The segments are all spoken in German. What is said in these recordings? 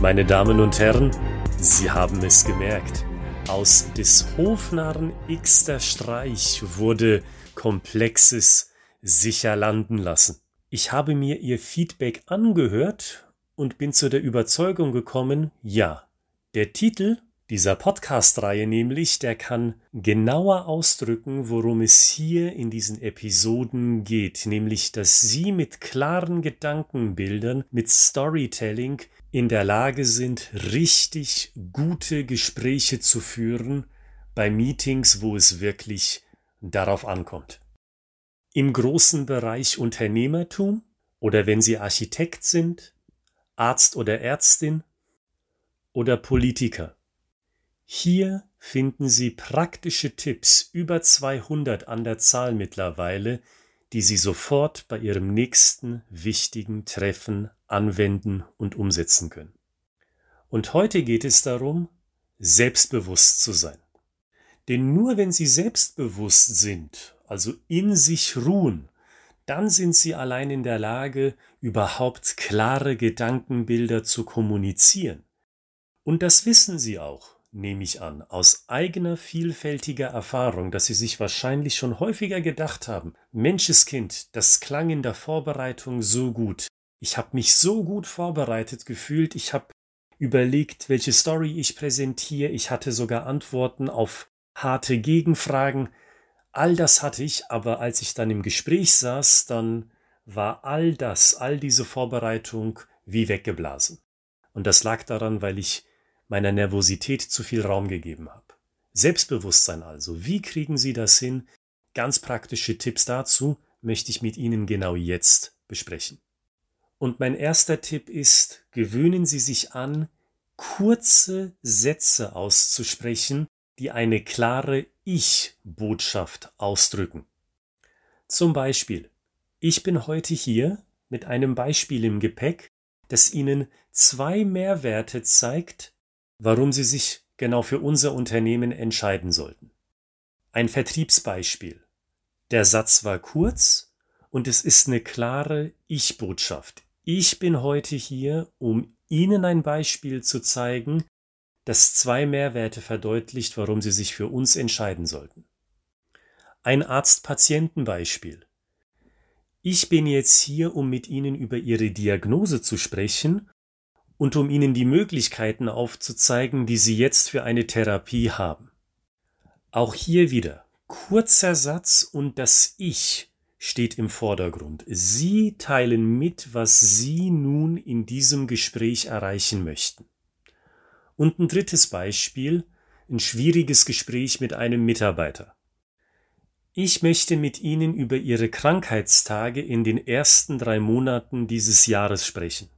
Meine Damen und Herren, Sie haben es gemerkt. Aus des Hofnarren x-ter Streich wurde Komplexes sicher landen lassen. Ich habe mir Ihr Feedback angehört und bin zu der Überzeugung gekommen, ja, der Titel dieser Podcast-Reihe nämlich, der kann genauer ausdrücken, worum es hier in diesen Episoden geht, nämlich, dass Sie mit klaren Gedankenbildern, mit Storytelling in der Lage sind, richtig gute Gespräche zu führen bei Meetings, wo es wirklich darauf ankommt. Im großen Bereich Unternehmertum oder wenn Sie Architekt sind, Arzt oder Ärztin oder Politiker hier finden Sie praktische Tipps, über 200 an der Zahl mittlerweile, die Sie sofort bei Ihrem nächsten wichtigen Treffen anwenden und umsetzen können. Und heute geht es darum, selbstbewusst zu sein. Denn nur wenn Sie selbstbewusst sind, also in sich ruhen, dann sind Sie allein in der Lage, überhaupt klare Gedankenbilder zu kommunizieren. Und das wissen Sie auch nehme ich an, aus eigener vielfältiger Erfahrung, dass Sie sich wahrscheinlich schon häufiger gedacht haben, Menscheskind, das klang in der Vorbereitung so gut. Ich habe mich so gut vorbereitet gefühlt, ich habe überlegt, welche Story ich präsentiere, ich hatte sogar Antworten auf harte Gegenfragen. All das hatte ich, aber als ich dann im Gespräch saß, dann war all das, all diese Vorbereitung wie weggeblasen. Und das lag daran, weil ich meiner Nervosität zu viel Raum gegeben habe. Selbstbewusstsein also. Wie kriegen Sie das hin? Ganz praktische Tipps dazu möchte ich mit Ihnen genau jetzt besprechen. Und mein erster Tipp ist, gewöhnen Sie sich an, kurze Sätze auszusprechen, die eine klare Ich-Botschaft ausdrücken. Zum Beispiel, ich bin heute hier mit einem Beispiel im Gepäck, das Ihnen zwei Mehrwerte zeigt, warum Sie sich genau für unser Unternehmen entscheiden sollten. Ein Vertriebsbeispiel. Der Satz war kurz und es ist eine klare Ich-Botschaft. Ich bin heute hier, um Ihnen ein Beispiel zu zeigen, das zwei Mehrwerte verdeutlicht, warum Sie sich für uns entscheiden sollten. Ein Arzt-Patienten-Beispiel. Ich bin jetzt hier, um mit Ihnen über Ihre Diagnose zu sprechen und um ihnen die Möglichkeiten aufzuzeigen, die sie jetzt für eine Therapie haben. Auch hier wieder kurzer Satz und das Ich steht im Vordergrund. Sie teilen mit, was Sie nun in diesem Gespräch erreichen möchten. Und ein drittes Beispiel, ein schwieriges Gespräch mit einem Mitarbeiter. Ich möchte mit Ihnen über Ihre Krankheitstage in den ersten drei Monaten dieses Jahres sprechen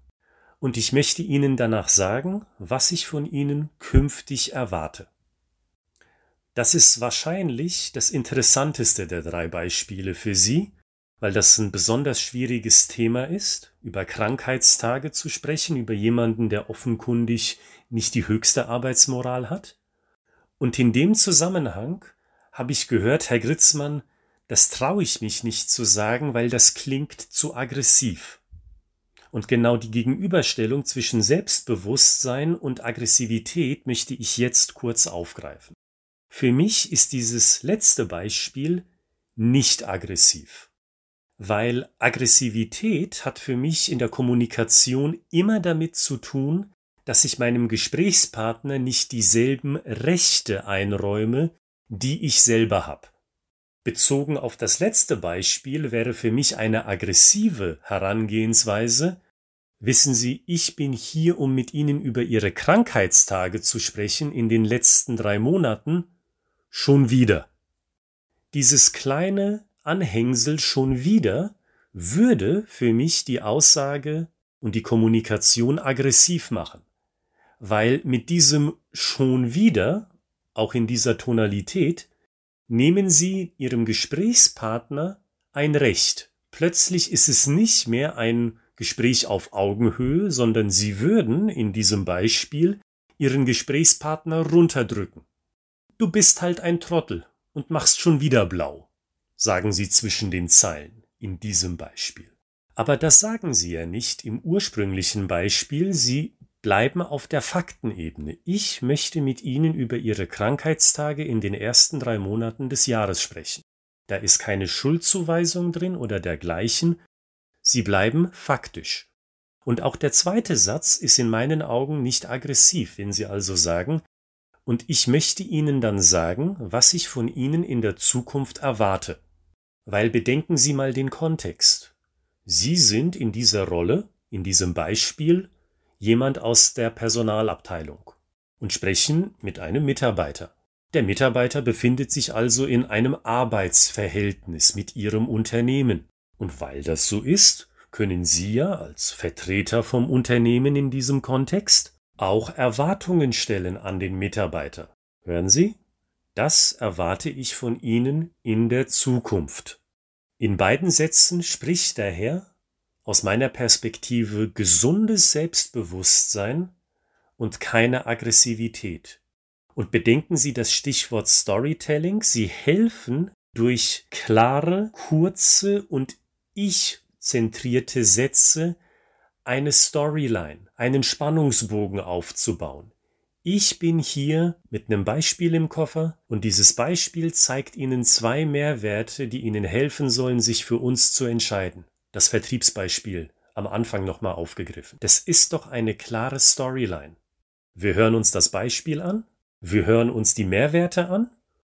und ich möchte Ihnen danach sagen, was ich von Ihnen künftig erwarte. Das ist wahrscheinlich das interessanteste der drei Beispiele für Sie, weil das ein besonders schwieriges Thema ist, über Krankheitstage zu sprechen, über jemanden, der offenkundig nicht die höchste Arbeitsmoral hat. Und in dem Zusammenhang habe ich gehört, Herr Gritzmann, das traue ich mich nicht zu sagen, weil das klingt zu aggressiv. Und genau die Gegenüberstellung zwischen Selbstbewusstsein und Aggressivität möchte ich jetzt kurz aufgreifen. Für mich ist dieses letzte Beispiel nicht aggressiv, weil Aggressivität hat für mich in der Kommunikation immer damit zu tun, dass ich meinem Gesprächspartner nicht dieselben Rechte einräume, die ich selber habe. Bezogen auf das letzte Beispiel wäre für mich eine aggressive Herangehensweise, wissen Sie, ich bin hier, um mit Ihnen über Ihre Krankheitstage zu sprechen in den letzten drei Monaten, schon wieder. Dieses kleine Anhängsel schon wieder würde für mich die Aussage und die Kommunikation aggressiv machen, weil mit diesem schon wieder, auch in dieser Tonalität, nehmen Sie Ihrem Gesprächspartner ein Recht. Plötzlich ist es nicht mehr ein Gespräch auf Augenhöhe, sondern Sie würden in diesem Beispiel Ihren Gesprächspartner runterdrücken. Du bist halt ein Trottel und machst schon wieder blau, sagen Sie zwischen den Zeilen in diesem Beispiel. Aber das sagen Sie ja nicht im ursprünglichen Beispiel, Sie bleiben auf der Faktenebene. Ich möchte mit Ihnen über Ihre Krankheitstage in den ersten drei Monaten des Jahres sprechen. Da ist keine Schuldzuweisung drin oder dergleichen. Sie bleiben faktisch. Und auch der zweite Satz ist in meinen Augen nicht aggressiv, wenn Sie also sagen, und ich möchte Ihnen dann sagen, was ich von Ihnen in der Zukunft erwarte. Weil bedenken Sie mal den Kontext. Sie sind in dieser Rolle, in diesem Beispiel, jemand aus der Personalabteilung und sprechen mit einem Mitarbeiter. Der Mitarbeiter befindet sich also in einem Arbeitsverhältnis mit Ihrem Unternehmen. Und weil das so ist, können Sie ja als Vertreter vom Unternehmen in diesem Kontext auch Erwartungen stellen an den Mitarbeiter. Hören Sie? Das erwarte ich von Ihnen in der Zukunft. In beiden Sätzen spricht daher aus meiner Perspektive gesundes Selbstbewusstsein und keine Aggressivität. Und bedenken Sie das Stichwort Storytelling. Sie helfen durch klare, kurze und ich-zentrierte Sätze eine Storyline, einen Spannungsbogen aufzubauen. Ich bin hier mit einem Beispiel im Koffer und dieses Beispiel zeigt Ihnen zwei Mehrwerte, die Ihnen helfen sollen, sich für uns zu entscheiden. Das Vertriebsbeispiel am Anfang nochmal aufgegriffen. Das ist doch eine klare Storyline. Wir hören uns das Beispiel an, wir hören uns die Mehrwerte an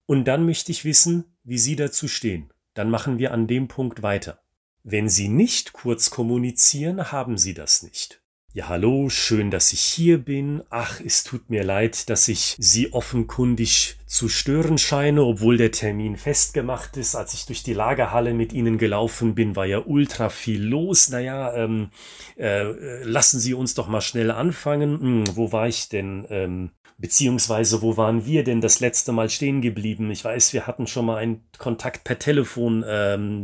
und dann möchte ich wissen, wie Sie dazu stehen. Dann machen wir an dem Punkt weiter. Wenn Sie nicht kurz kommunizieren, haben Sie das nicht. Ja, hallo, schön, dass ich hier bin. Ach, es tut mir leid, dass ich Sie offenkundig zu stören scheine, obwohl der Termin festgemacht ist. Als ich durch die Lagerhalle mit Ihnen gelaufen bin, war ja ultra viel los. Naja, ähm, äh, lassen Sie uns doch mal schnell anfangen. Hm, wo war ich denn? Ähm, beziehungsweise wo waren wir denn das letzte Mal stehen geblieben? Ich weiß, wir hatten schon mal einen Kontakt per Telefon. Ähm,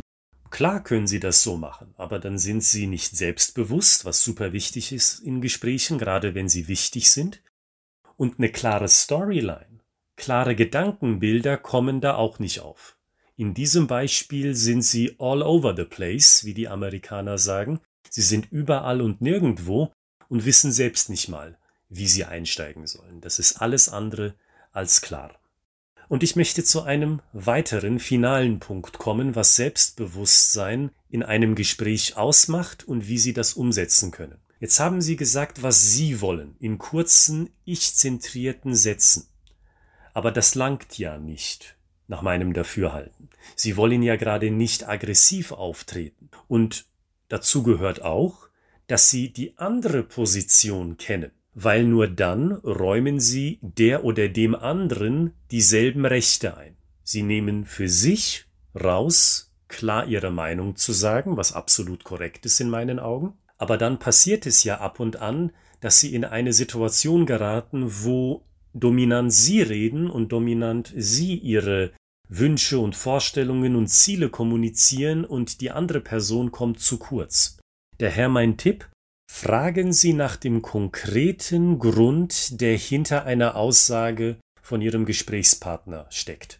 Klar können Sie das so machen, aber dann sind Sie nicht selbstbewusst, was super wichtig ist in Gesprächen, gerade wenn sie wichtig sind. Und eine klare Storyline, klare Gedankenbilder kommen da auch nicht auf. In diesem Beispiel sind Sie all over the place, wie die Amerikaner sagen. Sie sind überall und nirgendwo und wissen selbst nicht mal, wie Sie einsteigen sollen. Das ist alles andere als klar. Und ich möchte zu einem weiteren finalen Punkt kommen, was Selbstbewusstsein in einem Gespräch ausmacht und wie Sie das umsetzen können. Jetzt haben Sie gesagt, was Sie wollen, in kurzen, ich-zentrierten Sätzen. Aber das langt ja nicht, nach meinem Dafürhalten. Sie wollen ja gerade nicht aggressiv auftreten. Und dazu gehört auch, dass Sie die andere Position kennen weil nur dann räumen sie der oder dem anderen dieselben Rechte ein. Sie nehmen für sich raus, klar ihre Meinung zu sagen, was absolut korrekt ist in meinen Augen, aber dann passiert es ja ab und an, dass sie in eine Situation geraten, wo dominant sie reden und dominant sie ihre Wünsche und Vorstellungen und Ziele kommunizieren und die andere Person kommt zu kurz. Daher mein Tipp, Fragen Sie nach dem konkreten Grund, der hinter einer Aussage von Ihrem Gesprächspartner steckt.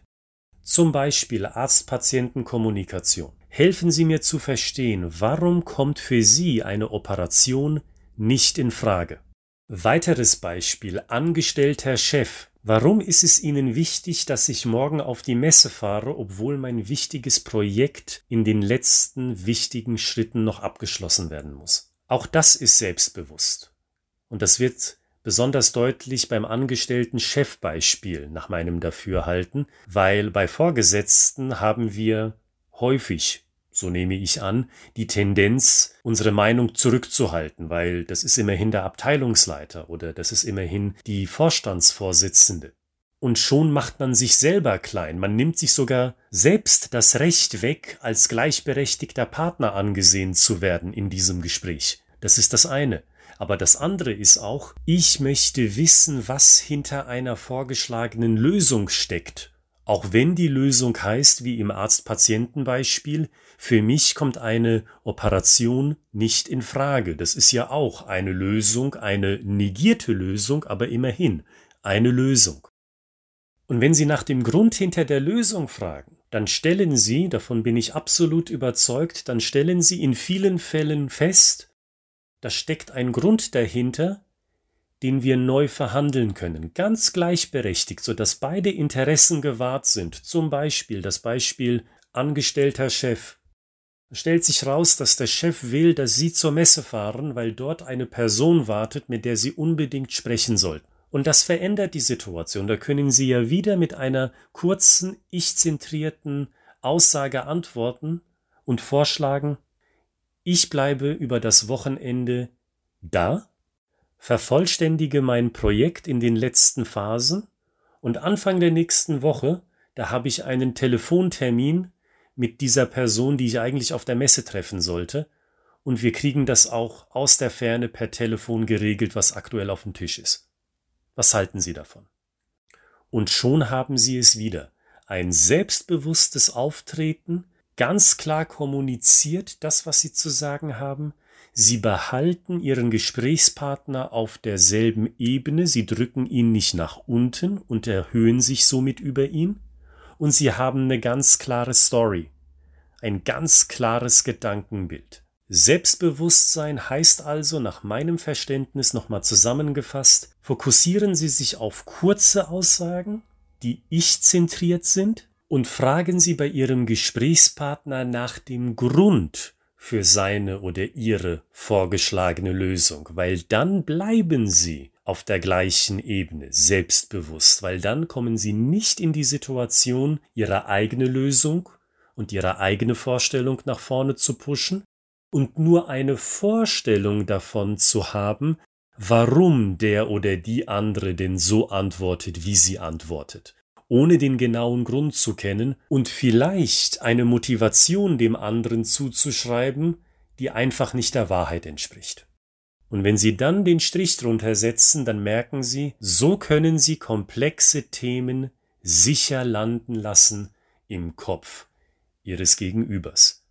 Zum Beispiel Arzt-Patienten-Kommunikation. Helfen Sie mir zu verstehen, warum kommt für Sie eine Operation nicht in Frage. Weiteres Beispiel Angestellter Chef. Warum ist es Ihnen wichtig, dass ich morgen auf die Messe fahre, obwohl mein wichtiges Projekt in den letzten wichtigen Schritten noch abgeschlossen werden muss? Auch das ist selbstbewusst. Und das wird besonders deutlich beim angestellten Chefbeispiel nach meinem Dafürhalten, weil bei Vorgesetzten haben wir häufig, so nehme ich an, die Tendenz, unsere Meinung zurückzuhalten, weil das ist immerhin der Abteilungsleiter oder das ist immerhin die Vorstandsvorsitzende. Und schon macht man sich selber klein, man nimmt sich sogar selbst das Recht weg, als gleichberechtigter Partner angesehen zu werden in diesem Gespräch. Das ist das eine. Aber das andere ist auch, ich möchte wissen, was hinter einer vorgeschlagenen Lösung steckt. Auch wenn die Lösung heißt, wie im Arzt-Patienten-Beispiel, für mich kommt eine Operation nicht in Frage. Das ist ja auch eine Lösung, eine negierte Lösung, aber immerhin eine Lösung. Und wenn Sie nach dem Grund hinter der Lösung fragen, dann stellen Sie, davon bin ich absolut überzeugt, dann stellen Sie in vielen Fällen fest, da steckt ein Grund dahinter, den wir neu verhandeln können, ganz gleichberechtigt, so dass beide Interessen gewahrt sind. Zum Beispiel das Beispiel angestellter Chef. Es stellt sich raus, dass der Chef will, dass Sie zur Messe fahren, weil dort eine Person wartet, mit der Sie unbedingt sprechen sollten. Und das verändert die Situation. Da können Sie ja wieder mit einer kurzen, ich-zentrierten Aussage antworten und vorschlagen, ich bleibe über das Wochenende da, vervollständige mein Projekt in den letzten Phasen und Anfang der nächsten Woche, da habe ich einen Telefontermin mit dieser Person, die ich eigentlich auf der Messe treffen sollte, und wir kriegen das auch aus der Ferne per Telefon geregelt, was aktuell auf dem Tisch ist. Was halten Sie davon? Und schon haben Sie es wieder. Ein selbstbewusstes Auftreten, ganz klar kommuniziert das, was Sie zu sagen haben. Sie behalten Ihren Gesprächspartner auf derselben Ebene, Sie drücken ihn nicht nach unten und erhöhen sich somit über ihn. Und Sie haben eine ganz klare Story, ein ganz klares Gedankenbild. Selbstbewusstsein heißt also nach meinem Verständnis nochmal zusammengefasst, fokussieren Sie sich auf kurze Aussagen, die ich-zentriert sind, und fragen Sie bei Ihrem Gesprächspartner nach dem Grund für seine oder ihre vorgeschlagene Lösung, weil dann bleiben Sie auf der gleichen Ebene, selbstbewusst, weil dann kommen Sie nicht in die Situation, Ihre eigene Lösung und Ihre eigene Vorstellung nach vorne zu pushen, und nur eine Vorstellung davon zu haben, warum der oder die andere denn so antwortet, wie sie antwortet, ohne den genauen Grund zu kennen und vielleicht eine Motivation dem anderen zuzuschreiben, die einfach nicht der Wahrheit entspricht. Und wenn Sie dann den Strich drunter setzen, dann merken Sie, so können Sie komplexe Themen sicher landen lassen im Kopf Ihres Gegenübers.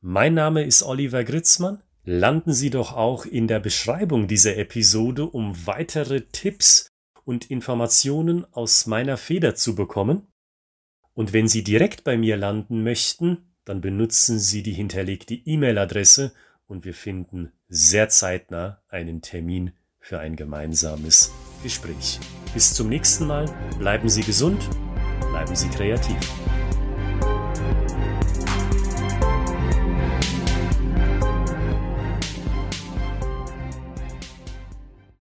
Mein Name ist Oliver Gritzmann. Landen Sie doch auch in der Beschreibung dieser Episode, um weitere Tipps und Informationen aus meiner Feder zu bekommen. Und wenn Sie direkt bei mir landen möchten, dann benutzen Sie die hinterlegte E-Mail-Adresse und wir finden sehr zeitnah einen Termin für ein gemeinsames Gespräch. Bis zum nächsten Mal, bleiben Sie gesund, bleiben Sie kreativ.